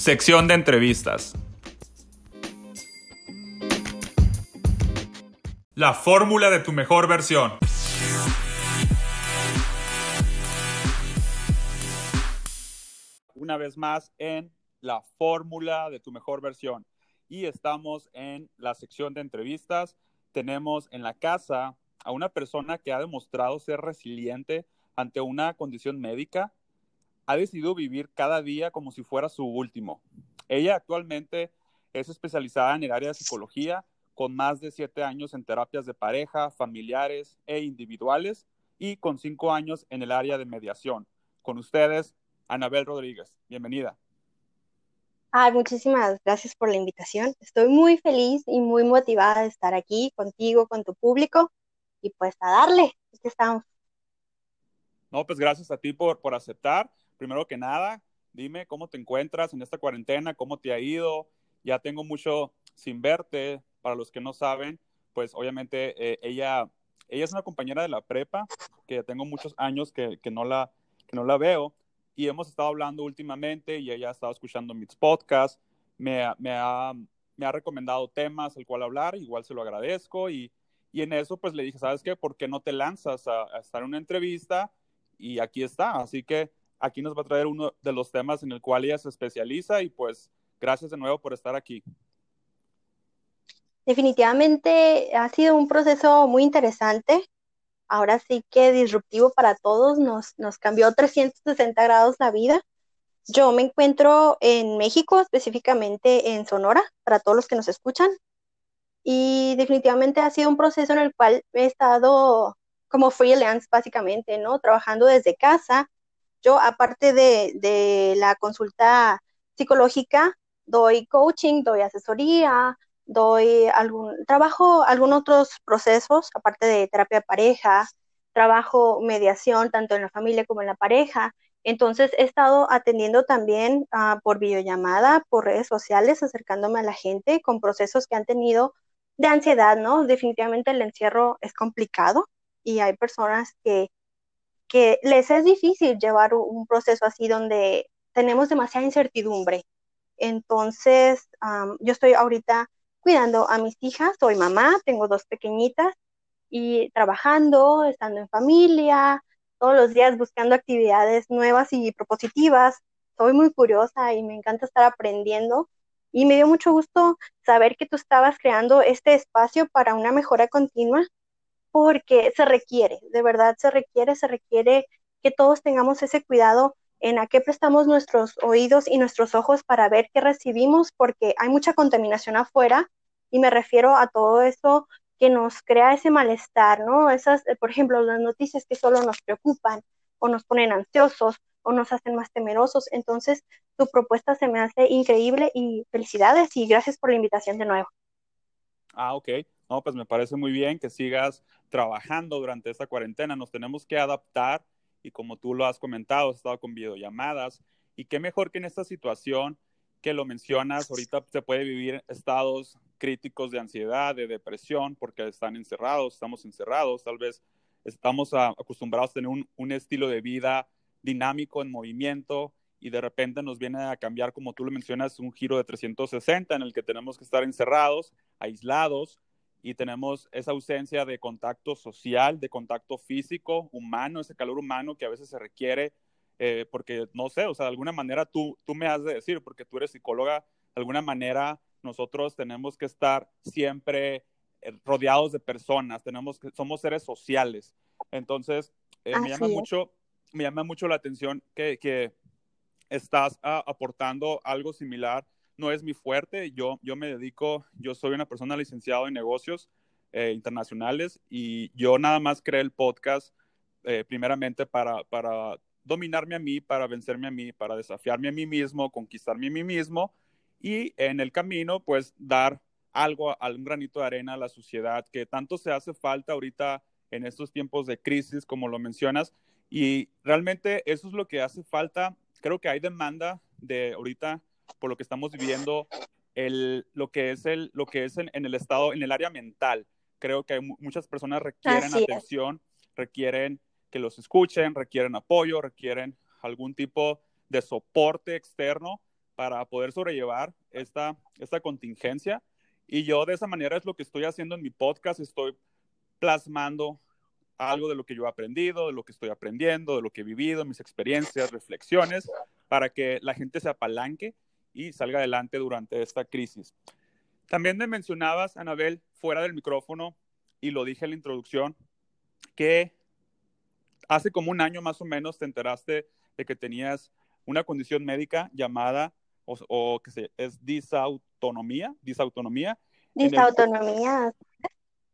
Sección de entrevistas. La fórmula de tu mejor versión. Una vez más en la fórmula de tu mejor versión. Y estamos en la sección de entrevistas. Tenemos en la casa a una persona que ha demostrado ser resiliente ante una condición médica. Ha decidido vivir cada día como si fuera su último. Ella actualmente es especializada en el área de psicología con más de siete años en terapias de pareja, familiares e individuales y con cinco años en el área de mediación. Con ustedes, Anabel Rodríguez. Bienvenida. Ay, muchísimas gracias por la invitación. Estoy muy feliz y muy motivada de estar aquí contigo, con tu público y pues a darle. Aquí estamos. No, pues gracias a ti por, por aceptar. Primero que nada, dime cómo te encuentras en esta cuarentena, cómo te ha ido. Ya tengo mucho sin verte, para los que no saben, pues obviamente eh, ella, ella es una compañera de la prepa, que tengo muchos años que, que, no la, que no la veo, y hemos estado hablando últimamente y ella ha estado escuchando mis podcasts, me, me, ha, me ha recomendado temas el cual hablar, igual se lo agradezco, y, y en eso pues le dije, ¿sabes qué? ¿Por qué no te lanzas a, a estar en una entrevista? Y aquí está, así que aquí nos va a traer uno de los temas en el cual ella se especializa y pues gracias de nuevo por estar aquí definitivamente ha sido un proceso muy interesante. Ahora sí que disruptivo para todos, nos, nos cambió 360 grados la vida. Yo me encuentro en México, específicamente en Sonora, para todos los que nos escuchan. Y definitivamente ha sido un proceso en el cual he estado como freelance, básicamente, ¿no? Trabajando desde casa. Yo, aparte de, la consulta psicológica, doy coaching, doy asesoría, doy algún, trabajo algunos otros procesos, aparte de terapia pareja, trabajo mediación tanto en la familia como en la pareja. Entonces he estado atendiendo también uh, por videollamada, por redes sociales, acercándome a la gente con procesos que han tenido de ansiedad, ¿no? Definitivamente el encierro es complicado y hay personas que, que les es difícil llevar un proceso así donde tenemos demasiada incertidumbre. Entonces, yo estoy ahorita cuidando a mis hijas, soy mamá, tengo dos pequeñitas y trabajando, estando en familia, todos los días buscando actividades nuevas y propositivas. Soy muy curiosa y me encanta estar aprendiendo y me dio mucho gusto saber que tú estabas creando este espacio para una mejora continua porque se requiere, de verdad se requiere, se requiere que todos tengamos ese cuidado en a qué prestamos nuestros oídos y nuestros ojos para ver qué recibimos, porque hay mucha contaminación afuera y me refiero a todo eso que nos crea ese malestar, ¿no? Esas, eh, por ejemplo, las noticias que solo nos preocupan o nos ponen ansiosos o nos hacen más temerosos. Entonces, tu propuesta se me hace increíble y felicidades y gracias por la invitación de nuevo. Ah, ok. No, pues me parece muy bien que sigas trabajando durante esta cuarentena. Nos tenemos que adaptar y como tú lo has comentado, has estado con videollamadas. Y qué mejor que en esta situación que lo mencionas, ahorita se puede vivir estados críticos de ansiedad, de depresión, porque están encerrados, estamos encerrados, tal vez estamos acostumbrados a tener un, un, estilo de vida dinámico, en movimiento, y de repente nos viene a cambiar, como tú lo mencionas, un giro de 360 en el que tenemos que estar encerrados, aislados, y tenemos esa ausencia de contacto social, de contacto físico, humano, ese calor humano que a veces se requiere, eh, porque no sé, o sea, de alguna manera tú, tú me has de decir, porque tú eres psicóloga, de alguna manera nosotros tenemos que estar siempre eh, rodeados de personas, tenemos que, somos seres sociales. Entonces, eh, me, llama mucho, me llama mucho la atención que, que estás ah, aportando algo similar no es mi fuerte. Yo, yo me dedico, yo soy una persona licenciada en negocios eh, internacionales y yo nada más creé el podcast eh, primeramente para, para dominarme a mí, para vencerme a mí, para desafiarme a mí mismo, conquistarme a mí mismo y en el camino pues dar algo, algún granito de arena a la sociedad que tanto se hace falta ahorita en estos tiempos de crisis, como lo mencionas. Y realmente eso es lo que hace falta. Creo que hay demanda de ahorita por lo que estamos viviendo, el, lo que es, el, lo que es en, el estado, en el área mental. Creo que muchas personas requieren atención, requieren que los escuchen, requieren apoyo, requieren algún tipo de soporte externo para poder sobrellevar esta, esta contingencia. Y yo de esa manera es lo que estoy haciendo en mi podcast, estoy plasmando algo de lo que yo he aprendido, de lo que estoy aprendiendo, de lo que he vivido, mis experiencias, reflexiones, para que la gente se apalanque y salga adelante durante esta crisis. También me mencionabas, Anabel, fuera del micrófono, y lo dije en la introducción, que hace como un año más o menos te enteraste de que tenías una condición médica llamada, o, que se, es disautonomía, disautonomía. Disautonomía.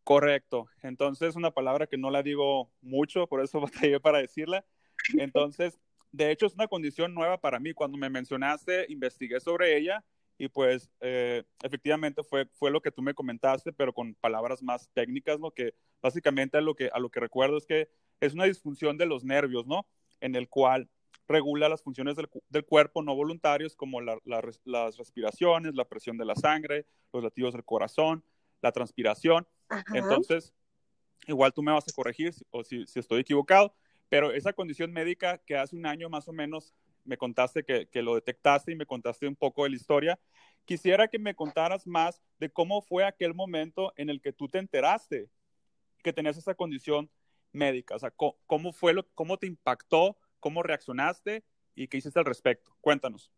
Correcto. Entonces, una palabra que no la digo mucho, por eso batallé para decirla. Entonces, de hecho, es una condición nueva para mí. Cuando me mencionaste, investigué sobre ella y pues eh, efectivamente fue, fue lo que tú me comentaste, pero con palabras más técnicas, ¿no? Que básicamente a lo que, a lo que recuerdo es que es una disfunción de los nervios, ¿no? En el cual regula las funciones del, del cuerpo no voluntarios como la, las respiraciones, la presión de la sangre, los latidos del corazón, la transpiración. Entonces, igual tú me vas a corregir o si, si estoy equivocado, pero esa condición médica que hace un año más o menos me contaste que, lo detectaste y me contaste un poco de la historia. Quisiera que me contaras más de cómo fue aquel momento en el que tú te enteraste que tenías esa condición médica. O sea, cómo, fue lo, cómo te impactó, cómo reaccionaste y qué hiciste al respecto. Cuéntanos.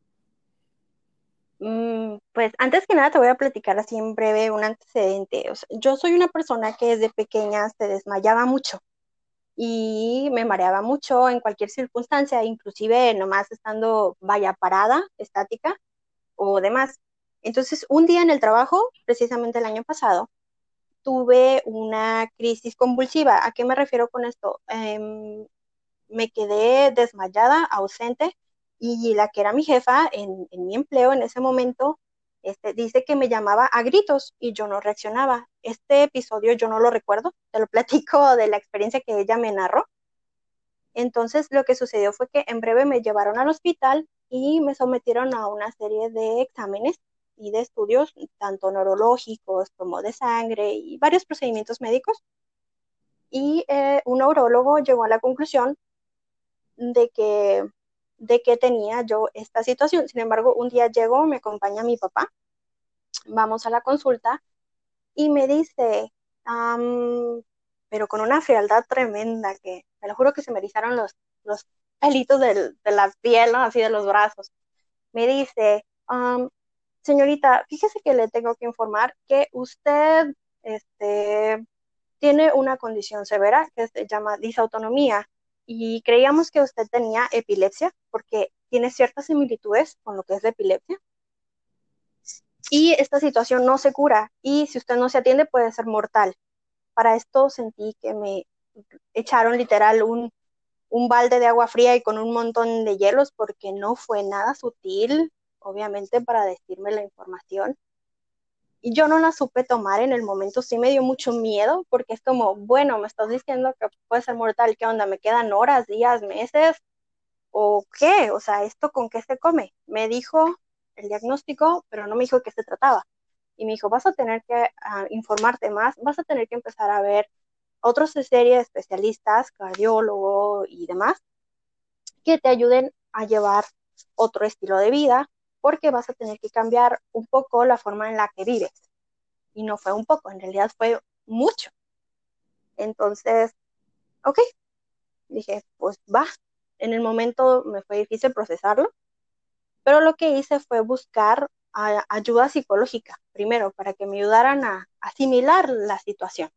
Mm, pues antes que nada te voy a platicar así en breve un antecedente. yo soy una persona que desde pequeña se desmayaba mucho y me mareaba mucho en cualquier circunstancia, inclusive nomás estando vaya parada, estática o demás. Entonces, un día en el trabajo, precisamente el año pasado, tuve una crisis convulsiva. ¿A qué me refiero con esto? Em, me quedé desmayada, ausente, y la que era mi jefa en mi empleo en ese momento este, dice que me llamaba a gritos y yo no reaccionaba. Este episodio yo no lo recuerdo, te lo platico de la experiencia que ella me narró. Entonces lo que sucedió fue que en breve me llevaron al hospital y me sometieron a una serie de exámenes y de estudios, tanto neurológicos como de sangre y varios procedimientos médicos. Y eh, un neurólogo llegó a la conclusión de que de que tenía yo esta situación. Sin embargo, un día llego, me acompaña mi papá, vamos a la consulta y me dice, pero con una frialdad tremenda que me lo juro que se me erizaron los, los pelitos de la piel, así de los brazos. Me dice, señorita, fíjese que le tengo que informar que usted este, tiene una condición severa que se llama disautonomía y creíamos que usted tenía epilepsia porque tiene ciertas similitudes con lo que es la epilepsia. Y esta situación no se cura y si usted no se atiende puede ser mortal. Para esto sentí que me echaron literal un, un balde de agua fría y con un montón de hielos porque no fue nada sutil, obviamente, para decirme la información yo no la supe tomar en el momento, sí me dio mucho miedo porque es como, bueno, me estás diciendo que puede ser mortal, ¿qué onda? ¿Me quedan horas, días, meses? ¿O qué? O sea, ¿esto con qué se come? Me dijo el diagnóstico, pero no me dijo de qué se trataba. Y me dijo, vas a tener que ah, informarte más, vas a tener que empezar a ver otros serie de especialistas, cardiólogo y demás, que te ayuden a llevar otro estilo de vida, porque vas a tener que cambiar un poco la forma en la que vives. Y no fue un poco, en realidad fue mucho. Entonces, ok, dije, pues va. En el momento me fue difícil procesarlo, pero lo que hice fue buscar ayuda psicológica, primero, para que me ayudaran a asimilar la situación,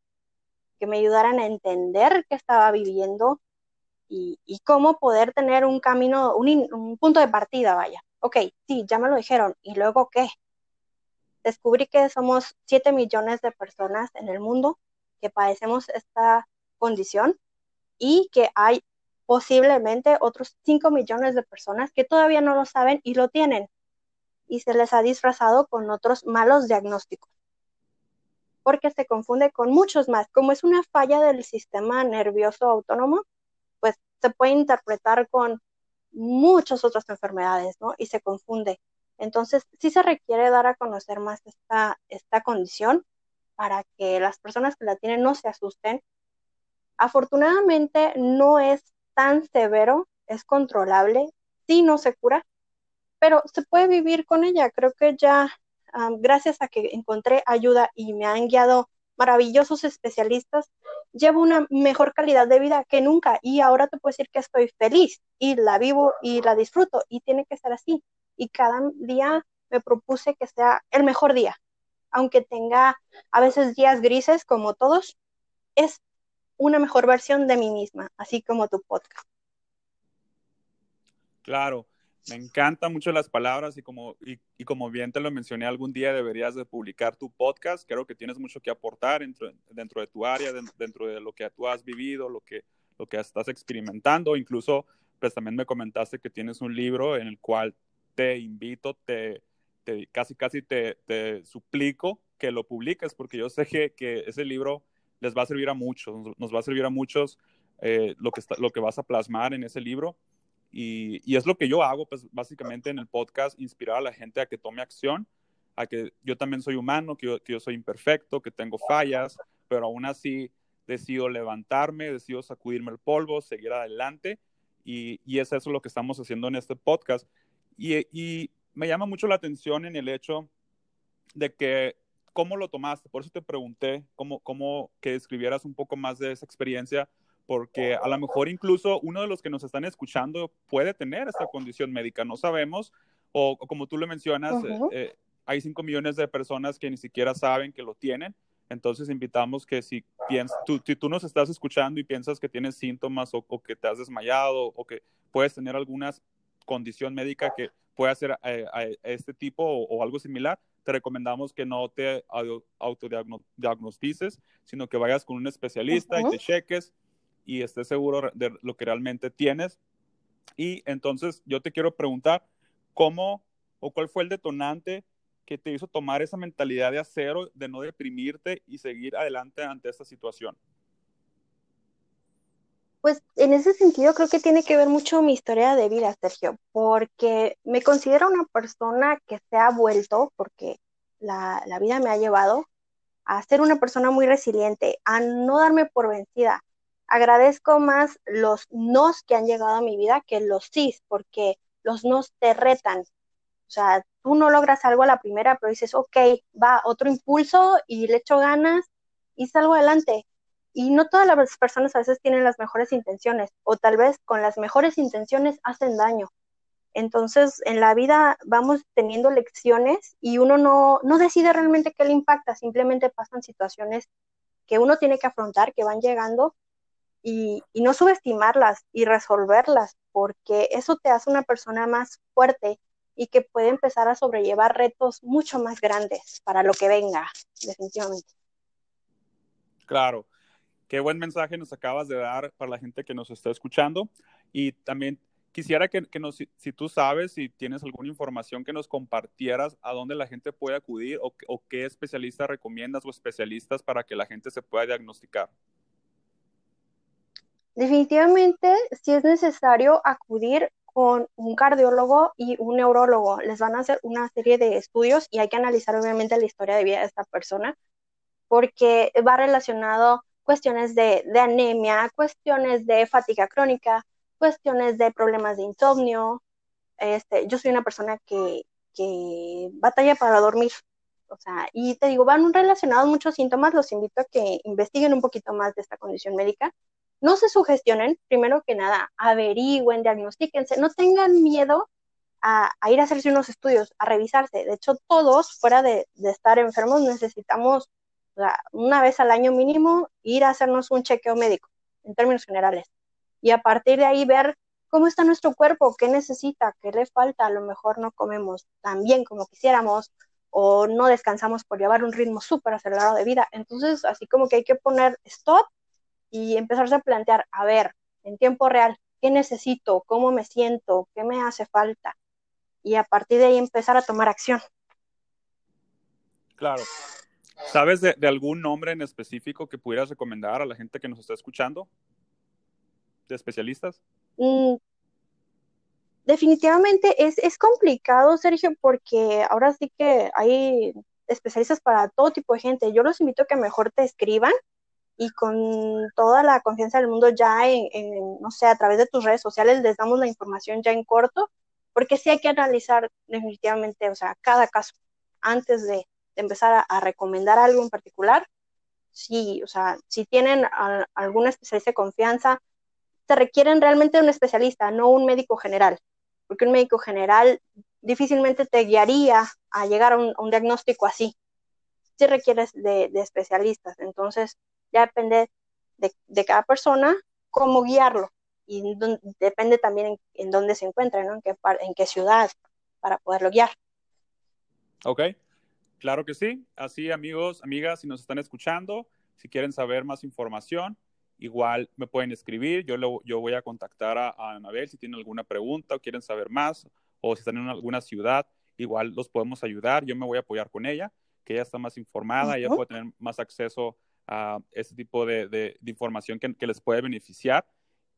que me ayudaran a entender qué estaba viviendo y, cómo poder tener un camino, un punto de partida, vaya ok, sí, ya me lo dijeron, ¿y luego qué? Descubrí que somos 7 millones de personas en el mundo que padecemos esta condición y que hay posiblemente otros 5 millones de personas que todavía no lo saben y lo tienen y se les ha disfrazado con otros malos diagnósticos porque se confunde con muchos más. Como es una falla del sistema nervioso autónomo, pues se puede interpretar con muchas otras enfermedades, ¿no? Y se confunde. Entonces, sí se requiere dar a conocer más esta, esta condición para que las personas que la tienen no se asusten. Afortunadamente, no es tan severo, es controlable, sí no se cura, pero se puede vivir con ella. Creo que ya, gracias a que encontré ayuda y me han guiado maravillosos especialistas, llevo una mejor calidad de vida que nunca y ahora te puedo decir que estoy feliz y la vivo y la disfruto y tiene que ser así. Y cada día me propuse que sea el mejor día, aunque tenga a veces días grises como todos, es una mejor versión de mí misma, así como tu podcast. Claro, me encantan mucho las palabras y como, y, como bien te lo mencioné, algún día deberías de publicar tu podcast. Creo que tienes mucho que aportar dentro, dentro de tu área, dentro de lo que tú has vivido, lo que, lo que estás experimentando. Incluso, pues también me comentaste que tienes un libro en el cual te invito, te, te casi, casi te, suplico que lo publiques, porque yo sé que, que, ese libro les va a servir a muchos, nos va a servir a muchos eh, lo, que está, lo que vas a plasmar en ese libro. Y, es lo que yo hago, pues básicamente en el podcast, inspirar a la gente a que tome acción, a que yo también soy humano, que yo, soy imperfecto, que tengo fallas, pero aún así decido levantarme, decido sacudirme el polvo, seguir adelante. Y, es eso lo que estamos haciendo en este podcast. Y, me llama mucho la atención en el hecho de que, ¿cómo lo tomaste? Por eso te pregunté, ¿cómo, cómo que escribieras un poco más de esa experiencia? Porque a lo mejor incluso uno de los que nos están escuchando puede tener esta condición médica, no sabemos, o, como tú lo mencionas, eh, eh, hay 5 millones de personas que ni siquiera saben que lo tienen, entonces invitamos que si, tú, si tú nos estás escuchando y piensas que tienes síntomas o, que te has desmayado o que puedes tener alguna condición médica que pueda ser eh, a, este tipo o, algo similar, te recomendamos que no te autodiagnostices, sino que vayas con un especialista y te cheques y estés seguro de lo que realmente tienes. Y entonces yo te quiero preguntar, ¿cómo o cuál fue el detonante que te hizo tomar esa mentalidad de acero, de no deprimirte y seguir adelante ante esta situación? Pues en ese sentido creo que tiene que ver mucho mi historia de vida, Sergio, porque me considero una persona que se ha vuelto, porque la, la vida me ha llevado a ser una persona muy resiliente, a no darme por vencida, agradezco más los nos que han llegado a mi vida que los sís, porque los nos te retan. O sea, tú no logras algo a la primera, pero dices, ok, va, otro impulso y le echo ganas y salgo adelante. Y no todas las personas a veces tienen las mejores intenciones, o tal vez con las mejores intenciones hacen daño. Entonces, en la vida vamos teniendo lecciones y uno no, no decide realmente qué le impacta, simplemente pasan situaciones que uno tiene que afrontar, que van llegando y, no subestimarlas y resolverlas, porque eso te hace una persona más fuerte y que puede empezar a sobrellevar retos mucho más grandes para lo que venga, definitivamente. Claro, qué buen mensaje nos acabas de dar para la gente que nos está escuchando y también quisiera que, si tú sabes, si tienes alguna información que nos compartieras a dónde la gente puede acudir o, o qué especialistas recomiendas o especialistas para que la gente se pueda diagnosticar. Definitivamente, si es necesario acudir con un cardiólogo y un neurólogo. Les van a hacer una serie de estudios y hay que analizar obviamente la historia de vida de esta persona porque va relacionado cuestiones de, anemia, cuestiones de fatiga crónica, cuestiones de problemas de insomnio. Este, yo soy una persona que, que batalla para dormir. O sea, y te digo, van relacionados muchos síntomas. Los invito a que investiguen un poquito más de esta condición médica no se sugestionen, primero que nada, averigüen, diagnostíquense, no tengan miedo a, ir a hacerse unos estudios, a revisarse. De hecho, todos, fuera de, estar enfermos, necesitamos una vez al año mínimo ir a hacernos un chequeo médico, en términos generales. Y a partir de ahí ver cómo está nuestro cuerpo, qué necesita, qué le falta. A lo mejor no comemos tan bien como quisiéramos o no descansamos por llevar un ritmo súper acelerado de vida. Entonces, así como que hay que poner stop y empezarse a plantear, a ver, en tiempo real, ¿qué necesito? ¿Cómo me siento? ¿Qué me hace falta? Y a partir de ahí empezar a tomar acción. Claro. ¿Sabes de, algún nombre en específico que pudieras recomendar a la gente que nos está escuchando? ¿De especialistas? Mm, definitivamente es, es complicado, Sergio, porque ahora sí que hay especialistas para todo tipo de gente. Yo los invito a que mejor te escriban y con toda la confianza del mundo ya en, no sé, a través de tus redes sociales les damos la información ya en corto porque sí hay que analizar definitivamente, o sea, cada caso antes de, empezar a, recomendar algo en particular. Sí, o sea, si tienen alguna especialista de confianza, se requieren realmente un especialista, no un médico general, porque un médico general difícilmente te guiaría a llegar a un, diagnóstico así. Si requieres de, especialistas, entonces ya depende de, cada persona cómo guiarlo y depende también en, dónde se encuentra, ¿no? En qué, en qué ciudad para poderlo guiar. Ok, claro que sí. Así, amigos, amigas, si nos están escuchando, si quieren saber más información, igual me pueden escribir. Yo, yo voy a contactar a, a Anabel si tienen alguna pregunta o quieren saber más o si están en alguna ciudad, igual los podemos ayudar. Yo me voy a apoyar con ella, que ella está más informada, ella puede tener más acceso a ese tipo de, información que, les puede beneficiar.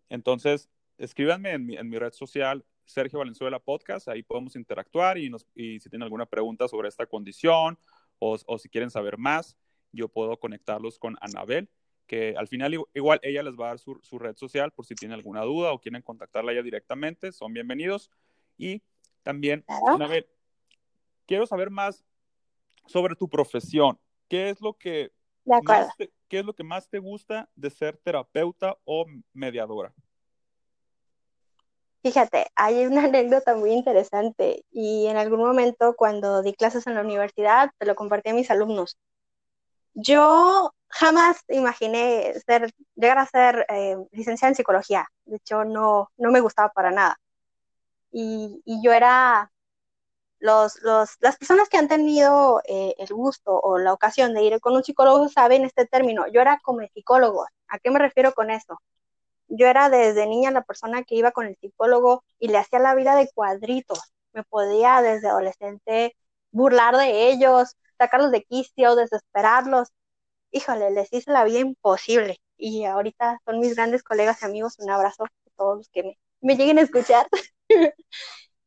Entonces, escríbanme en mi, red social, Sergio Valenzuela Podcast, ahí podemos interactuar y, si tienen alguna pregunta sobre esta condición o, si quieren saber más, yo puedo conectarlos con Anabel, que al final igual ella les va a dar su, su red social por si tienen alguna duda o quieren contactarla ella directamente, son bienvenidos. Y también, ver, quiero saber más sobre tu profesión. ¿Qué es lo que más qué es lo que más te gusta de ser terapeuta o mediadora? Fíjate, hay una anécdota muy interesante y en algún momento cuando di clases en la universidad te lo compartí a mis alumnos. Yo jamás imaginé ser, llegar a ser eh, licenciada en psicología. De hecho, no, no me gustaba para nada y, yo era, los, los, las personas que han tenido eh, el gusto o la ocasión de ir con un psicólogo saben este término, yo era como psicólogo, ¿a qué me refiero con eso? Yo era desde niña la persona que iba con el psicólogo y le hacía la vida de cuadritos, me podía desde adolescente burlar de ellos, sacarlos de quicio, desesperarlos, híjole, les hice la vida imposible. Y ahorita son mis grandes colegas y amigos, un abrazo a todos los que me, me lleguen a escuchar.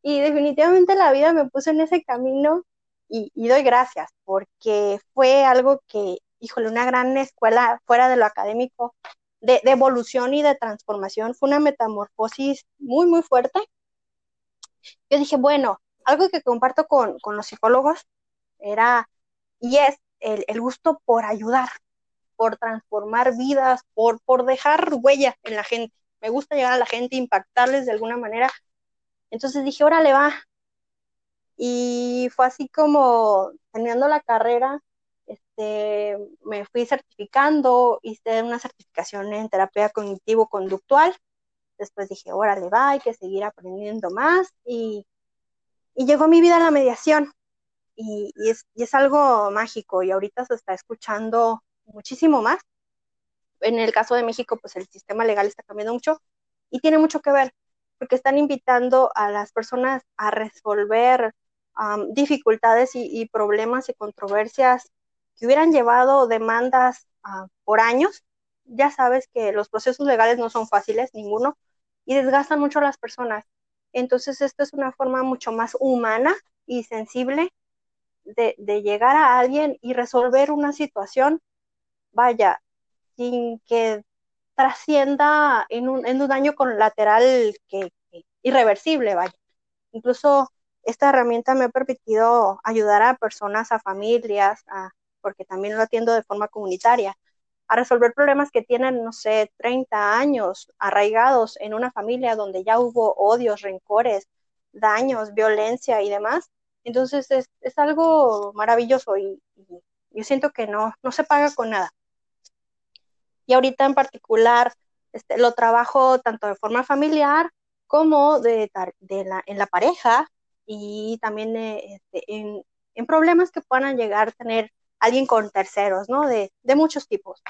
y definitivamente la vida me puso en ese camino y, doy gracias porque fue algo que, híjole, una gran escuela fuera de lo académico, de, evolución y de transformación, fue una metamorfosis muy, muy fuerte. Yo dije, bueno, algo que comparto con, los psicólogos era, y es el, el, gusto por ayudar, por transformar vidas, por, por dejar huella en la gente. Me gusta llegar a la gente, impactarles de alguna manera entonces dije, órale, va. Y fue así como terminando la carrera, este, me fui certificando, hice una certificación en terapia cognitivo-conductual. Después dije, órale, va, hay que seguir aprendiendo más. Y, y llegó mi vida a la mediación. Y, es, y es algo mágico y ahorita se está escuchando muchísimo más. En el caso de México, pues el sistema legal está cambiando mucho y tiene mucho que ver porque están invitando a las personas a resolver dificultades y, problemas y controversias que hubieran llevado demandas ah, por años. Ya sabes que los procesos legales no son fáciles, ninguno, y desgastan mucho a las personas. Entonces, esto es una forma mucho más humana y sensible de llegar a alguien y resolver una situación, vaya, sin que trascienda en un, en un daño colateral que, irreversible, vaya. Incluso esta herramienta me ha permitido ayudar a personas, a familias, a, porque también lo atiendo de forma comunitaria, a resolver problemas que tienen, no sé, 30 años arraigados en una familia donde ya hubo odios, rencores, daños, violencia y demás. Entonces es, es algo maravilloso y, y, yo siento que no, no se paga con nada. Y ahorita en particular este, lo trabajo tanto de forma familiar como de, de la, en la pareja y también eh, este, en, en, problemas que puedan llegar a tener alguien con terceros, ¿no? De, de muchos tipos.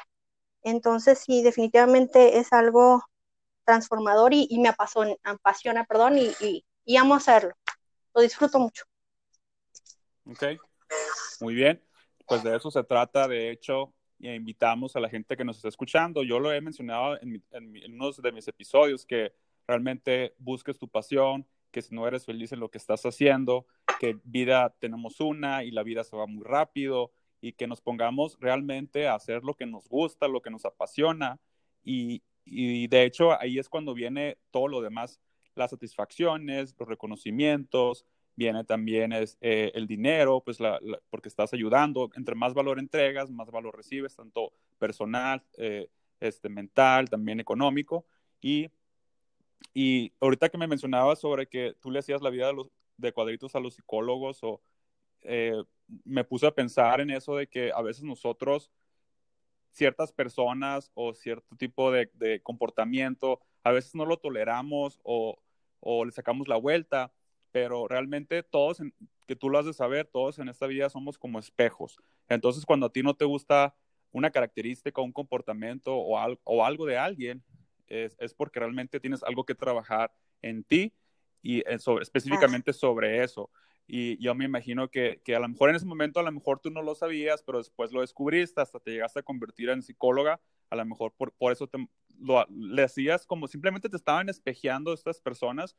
Entonces, sí, definitivamente es algo transformador y, me apasiona, apasiona perdón, y, y, y, amo hacerlo. Lo disfruto mucho. Ok, muy bien. Pues de eso se trata, de hecho, e invitamos a la gente que nos está escuchando. Yo lo he mencionado en, en, uno de mis episodios, que realmente busques tu pasión, que si no eres feliz en lo que estás haciendo, que vida tenemos una y la vida se va muy rápido y que nos pongamos realmente a hacer lo que nos gusta, lo que nos apasiona y, y de hecho ahí es cuando viene todo lo demás, las satisfacciones, los reconocimientos, viene también es, eh, el dinero, pues porque estás ayudando, entre más valor entregas, más valor recibes, tanto personal, eh, este, mental, también económico. Y, y ahorita que me mencionabas sobre que tú le hacías la vida de, los, de cuadritos a los psicólogos, o, eh, me puse a pensar en eso de que a veces nosotros, ciertas personas o cierto tipo de, de comportamiento, a veces no lo toleramos o, o le sacamos la vuelta pero realmente todos, que tú lo has de saber, todos en esta vida somos como espejos. Entonces, cuando a ti no te gusta una característica, un comportamiento o, o algo de alguien, es, es, porque realmente tienes algo que trabajar en ti y eh, sobre, específicamente sobre eso. Y yo me imagino que, que, a lo mejor en ese momento, a lo mejor tú no lo sabías, pero después lo descubriste, hasta te llegaste a convertir en psicóloga, a lo mejor por, por eso te, lo, le hacías como simplemente te estaban espejeando estas personas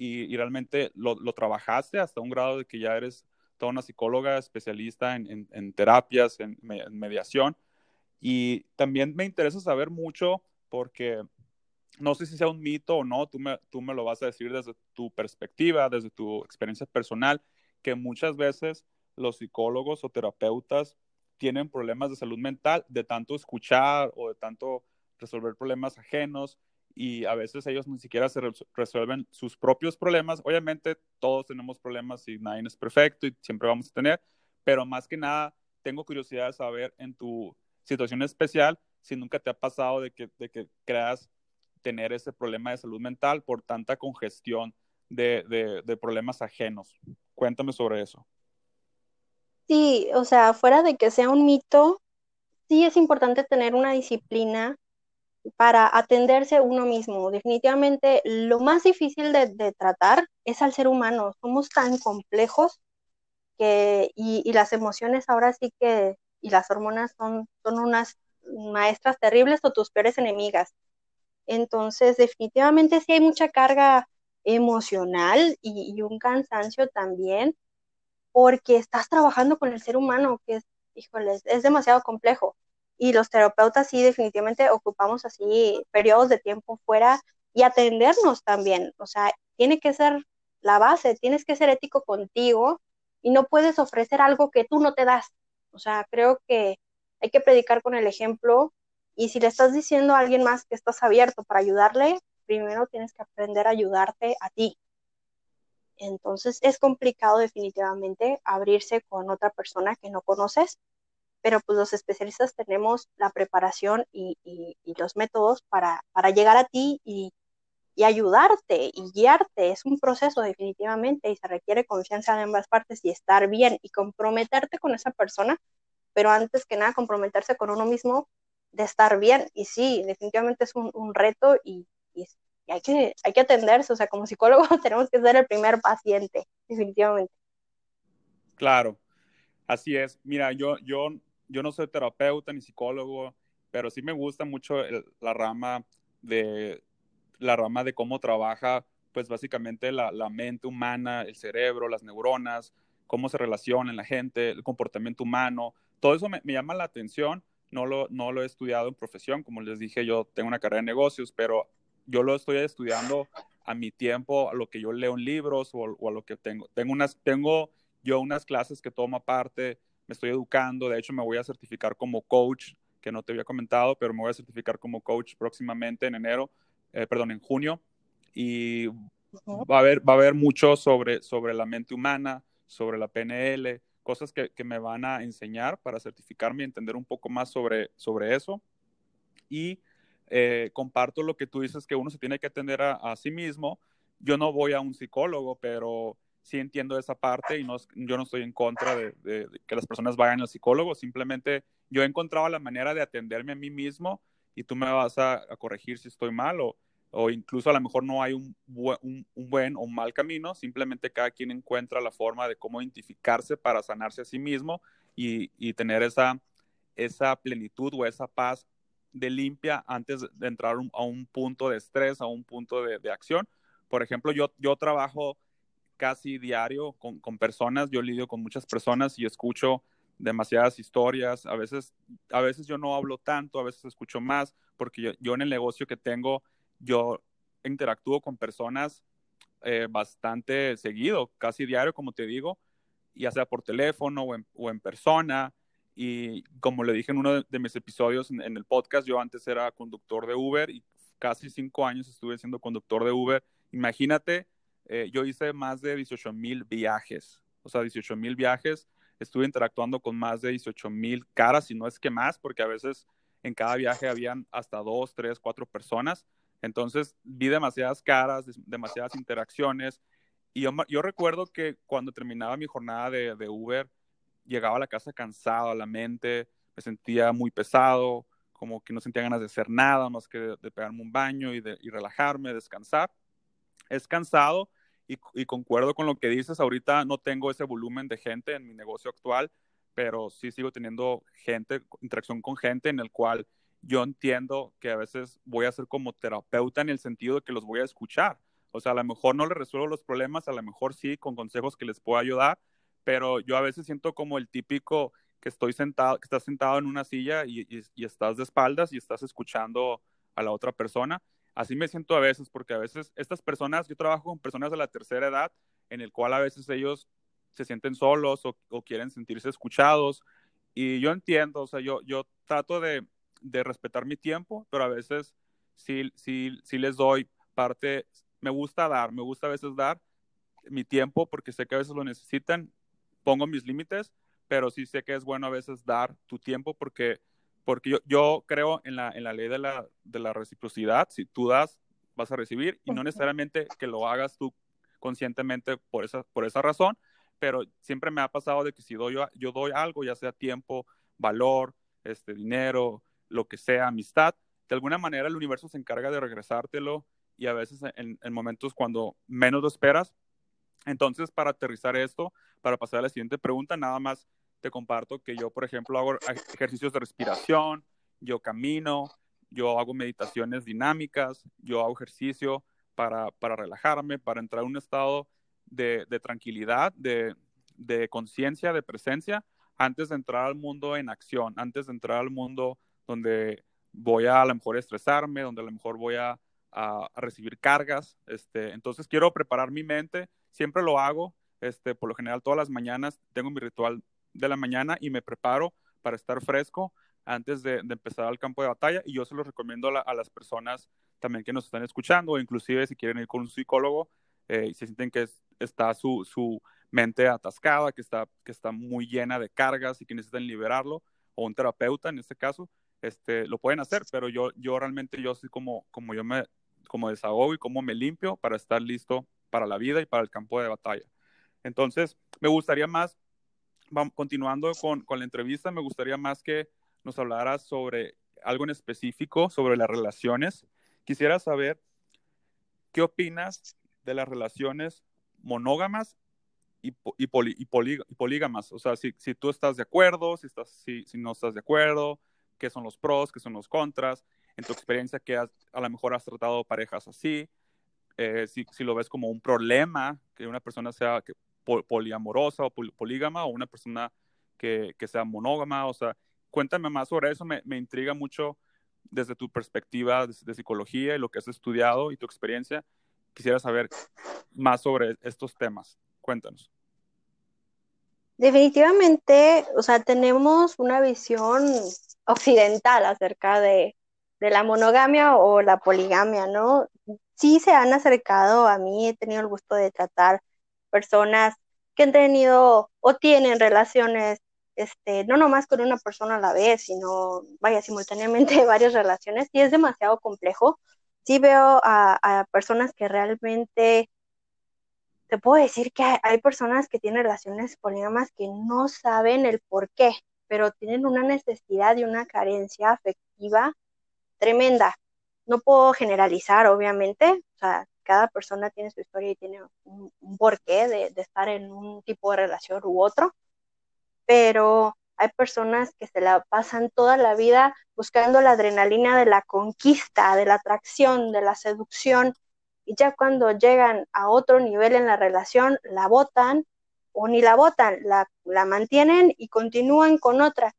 y, realmente lo, trabajaste hasta un grado de que ya eres toda una psicóloga especialista en, en, terapias, en, mediación. Y también me interesa saber mucho porque no sé si sea un mito o no, tú me, tú me lo vas a decir desde tu perspectiva, desde tu experiencia personal, que muchas veces los psicólogos o terapeutas tienen problemas de salud mental de tanto escuchar o de tanto resolver problemas ajenos y a veces ellos ni siquiera se resuelven sus propios problemas. Obviamente todos tenemos problemas y nadie es perfecto y siempre vamos a tener, pero más que nada tengo curiosidad de saber en tu situación especial si nunca te ha pasado de que, de que creas tener ese problema de salud mental por tanta congestión de, de, de problemas ajenos. Cuéntame sobre eso. Sí, o sea, fuera de que sea un mito, sí es importante tener una disciplina para atenderse uno mismo. Definitivamente lo más difícil de, tratar es al ser humano. Somos tan complejos que, y, las emociones ahora sí que, y las hormonas son, son unas maestras terribles o tus peores enemigas. Entonces, definitivamente sí hay mucha carga emocional y, y un cansancio también, porque estás trabajando con el ser humano, que es, híjoles, es demasiado complejo y los terapeutas sí definitivamente ocupamos así periodos de tiempo fuera y atendernos también. O sea, tiene que ser la base, tienes que ser ético contigo y no puedes ofrecer algo que tú no te das. O sea, creo que hay que predicar con el ejemplo y si le estás diciendo a alguien más que estás abierto para ayudarle, primero tienes que aprender a ayudarte a ti. Entonces es complicado definitivamente abrirse con otra persona que no conoces pero pues los especialistas tenemos la preparación y, los métodos para, llegar a ti y, ayudarte y guiarte. Es un proceso definitivamente y se requiere confianza de ambas partes y estar bien y comprometerte con esa persona, pero antes que nada comprometerse con uno mismo de estar bien. Y sí, definitivamente es un, reto y, hay, que, hay que atenderse. O sea, como psicólogo tenemos que ser el primer paciente, definitivamente. Claro, así es. Mira, yo, yo yo no soy terapeuta ni psicólogo, pero sí me gusta mucho la rama de la rama de cómo trabaja, pues básicamente la, mente humana, el cerebro, las neuronas, cómo se relaciona la gente, el comportamiento humano. Todo eso me, llama la atención. No lo, no lo he estudiado en profesión, como les dije, yo tengo una carrera de negocios, pero yo lo estoy estudiando a mi tiempo, a lo que yo leo en libros o, o a lo que tengo. Tengo, unas, tengo yo unas clases que tomo aparte me estoy educando, de hecho me voy a certificar como coach, que no te había comentado, pero me voy a certificar como coach próximamente en enero, eh, perdón, en junio, y va a haber, va a haber mucho sobre, sobre la mente humana, sobre la PNL, cosas que, que, me van a enseñar para certificarme y entender un poco más sobre, sobre eso. Y eh, comparto lo que tú dices, que uno se tiene que atender a, a sí mismo. Yo no voy a un psicólogo, pero sí entiendo esa parte y no, yo no estoy en contra de, que las personas vayan al psicólogo, simplemente yo he encontrado la manera de atenderme a mí mismo y tú me vas a, corregir si estoy mal o, o, incluso a lo mejor no hay un, un, buen o un mal camino, simplemente cada quien encuentra la forma de cómo identificarse para sanarse a sí mismo y, y tener esa, esa plenitud o esa paz de limpia antes de entrar a un punto de estrés, a un punto de, de acción. Por ejemplo, yo, yo trabajo casi diario con, con, personas, yo lidio con muchas personas y escucho demasiadas historias, a veces, a veces yo no hablo tanto, a veces escucho más, porque yo, yo en el negocio que tengo, yo interactúo con personas eh, bastante seguido, casi diario, como te digo, ya sea por teléfono o en, persona. Y como le dije en uno de, mis episodios en, el podcast, yo antes era conductor de Uber y casi cinco años estuve siendo conductor de Uber. Imagínate, eh, yo hice más de 18 mil viajes, o sea, 18 mil viajes. Estuve interactuando con más de 18 mil caras, si no es que más, porque a veces en cada viaje habían hasta dos, tres, cuatro personas. Entonces vi demasiadas caras, demasiadas interacciones. Y yo, recuerdo que cuando terminaba mi jornada de, de, Uber, llegaba a la casa cansado, a la mente, me sentía muy pesado, como que no sentía ganas de hacer nada más que de, pegarme un baño y, de, y relajarme, descansar. Es cansado y, y, concuerdo con lo que dices. Ahorita no tengo ese volumen de gente en mi negocio actual, pero sí sigo teniendo gente, interacción con gente en el cual yo entiendo que a veces voy a ser como terapeuta en el sentido de que los voy a escuchar. O sea, a lo mejor no les resuelvo los problemas, a lo mejor sí, con consejos que les puedo ayudar, pero yo a veces siento como el típico que estoy sentado, que estás sentado en una silla y, y, estás de espaldas y estás escuchando a la otra persona. Así me siento a veces, porque a veces estas personas, yo trabajo con personas de la tercera edad, en el cual a veces ellos se sienten solos o, quieren sentirse escuchados. Y yo entiendo, o sea, yo, yo trato de, de respetar mi tiempo, pero a veces sí, sí, sí les doy parte, me gusta dar, me gusta a veces dar mi tiempo porque sé que a veces lo necesitan, pongo mis límites, pero sí sé que es bueno a veces dar tu tiempo porque, porque yo, yo creo en la, en la ley de la, de la reciprocidad, si tú das, vas a recibir y no necesariamente que lo hagas tú conscientemente por esa, por esa razón, pero siempre me ha pasado de que si doy, yo doy algo, ya sea tiempo, valor, este, dinero, lo que sea, amistad, de alguna manera el universo se encarga de regresártelo y a veces en, momentos cuando menos lo esperas. Entonces, para aterrizar esto, para pasar a la siguiente pregunta, nada más te comparto que yo, por ejemplo, hago ejercicios de respiración, yo camino, yo hago meditaciones dinámicas, yo hago ejercicio para, para relajarme, para entrar en un estado de, de tranquilidad, de, de conciencia, de presencia, antes de entrar al mundo en acción, antes de entrar al mundo donde voy a a lo mejor estresarme, donde a lo mejor voy a, a, recibir cargas. Este, entonces quiero preparar mi mente, siempre lo hago, este, por lo general todas las mañanas tengo mi ritual de la mañana y me preparo para estar fresco antes de, empezar al campo de batalla y yo se lo recomiendo a, las personas también que nos están escuchando o inclusive si quieren ir con un psicólogo eh, y se sienten que está su, su mente atascada, que está, que está muy llena de cargas y que necesitan liberarlo, o un terapeuta en este caso, este, lo pueden hacer, pero yo, yo realmente yo soy como, como yo me como desahogo y como me limpio para estar listo para la vida y para el campo de batalla. Entonces, me gustaría más, continuando con, con la entrevista, me gustaría más que nos hablaras sobre algo en específico, sobre las relaciones. Quisiera saber qué opinas de las relaciones monógamas y, y, polígamas. O sea, si, si, tú estás de acuerdo, si, estás, si, si no estás de acuerdo, qué son los pros, qué son los contras, en tu experiencia que a lo mejor has tratado parejas así, eh, si, si, lo ves como un problema, que una persona sea poliamorosa o polígama o una persona que, sea monógama, o sea, cuéntame más sobre eso, me, me intriga mucho desde tu perspectiva de, de, psicología y lo que has estudiado y tu experiencia. Quisiera saber más sobre estos temas. Cuéntanos. Definitivamente, o sea, tenemos una visión occidental acerca de, la monogamia o la poligamia, ¿no? Sí se han acercado a mí, he tenido el gusto de tratar personas que han tenido o tienen relaciones, este, no nomás con una persona a la vez, sino, vaya, simultáneamente varias relaciones, y es demasiado complejo. Sí veo a, personas que realmente te puedo decir que hay personas que tienen relaciones polígamas que no saben el por qué, pero tienen una necesidad y una carencia afectiva tremenda. No puedo generalizar, obviamente, o sea, cada persona tiene su historia y tiene un, porqué de, de, estar en un tipo de relación u otro, pero hay personas que se la pasan toda la vida buscando la adrenalina de la conquista, de la atracción, de la seducción, y ya cuando llegan a otro nivel en la relación, la votan o ni la votan, la, la mantienen y continúan con otra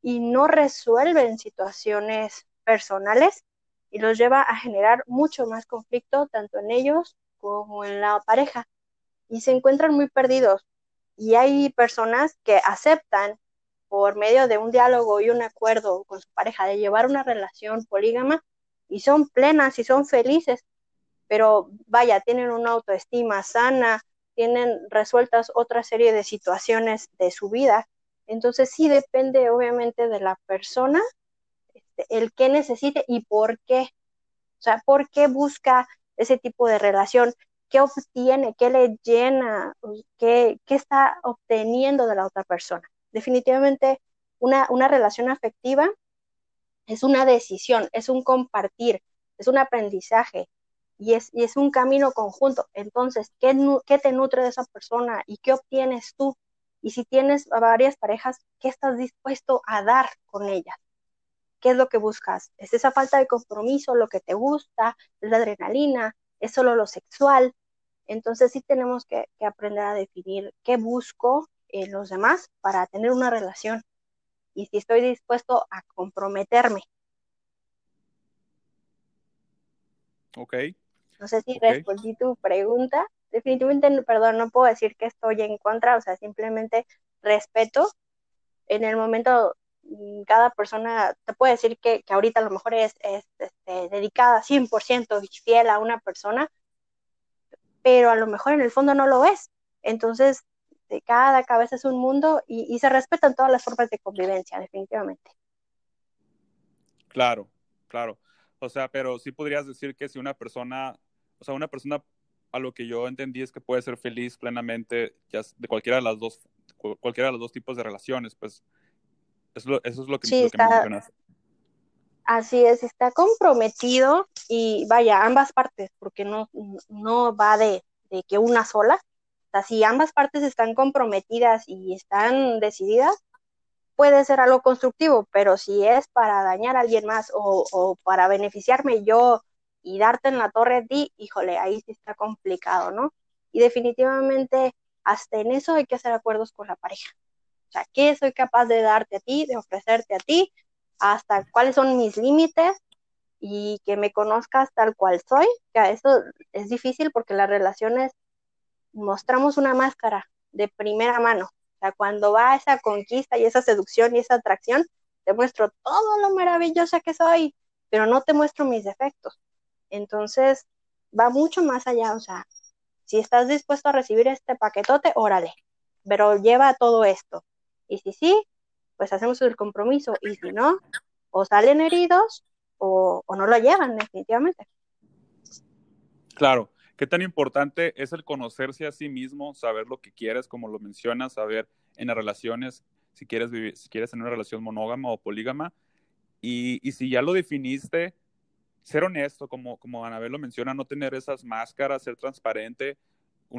y no resuelven situaciones personales y los lleva a generar mucho más conflicto tanto en ellos como en la pareja y se encuentran muy perdidos. Y hay personas que aceptan por medio de un diálogo y un acuerdo con su pareja de llevar una relación polígama y son plenas y son felices, pero vaya, tienen una autoestima sana, tienen resueltas otra serie de situaciones de su vida. Entonces sí depende obviamente de la persona, el qué necesite y por qué. O sea, por qué busca ese tipo de relación, qué obtiene, qué le llena, qué, qué está obteniendo de la otra persona definitivamente una, una relación afectiva es una decisión, es un compartir, es un aprendizaje y es, y es un camino conjunto. Entonces, ¿qué, ¿qué te nutre de esa persona y qué obtienes tú? Y si tienes varias parejas, ¿qué estás dispuesto a dar con ellas? ¿Qué es lo que buscas? ¿Es esa falta de compromiso lo que te gusta? ¿Es la adrenalina? ¿Es solo lo sexual? Entonces sí tenemos que, que aprender a definir qué busco en los demás para tener una relación y si estoy dispuesto a comprometerme. Ok. No sé si respondí tu pregunta. Definitivamente, perdón, no puedo decir que estoy en contra, o sea, simplemente respeto. En el momento, cada persona te puede decir que, que ahorita a lo mejor es, es este, dedicada 100% y fiel a una persona, pero a lo mejor en el fondo no lo es. Entonces, cada cabeza es un mundo y, se respetan todas las formas de convivencia, definitivamente. Claro, claro. O sea, pero sí podrías decir que si una persona, o sea, una persona a lo que yo entendí es que puede ser feliz plenamente ya de cualquiera de las dos, cualquiera de los dos tipos de relaciones, pues eso, es lo que, sí, está, Así es, está comprometido y vaya, ambas partes, porque no, no va de, de que una sola, si ambas partes están comprometidas y están decididas, puede ser algo constructivo, pero si es para dañar a alguien más o, para beneficiarme yo y darte en la torre a ti, híjole, ahí sí está complicado, ¿no? Y definitivamente hasta en eso hay que hacer acuerdos con la pareja. O sea, ¿qué soy capaz de darte a ti, de ofrecerte a ti? Hasta cuáles son mis límites y que me conozcas tal cual soy. Que eso es difícil porque las relaciones mostramos una máscara de primera mano. O sea, cuando va esa conquista y esa seducción y esa atracción, te muestro todo lo maravillosa que soy, pero no te muestro mis defectos. Entonces, va mucho más allá. O sea, si estás dispuesto a recibir este paquetote, órale, pero lleva todo esto. Y si sí, pues hacemos el compromiso. Y si no, o salen heridos o, no lo llevan definitivamente. Claro, ¿Qué tan importante es el conocerse a sí mismo, saber lo que quieres, como lo mencionas, saber en las relaciones si quieres vivir, si quieres tener una relación monógama o polígama? Y, y si ya lo definiste, ser honesto, como, como Anabel lo menciona, no tener esas máscaras, ser transparente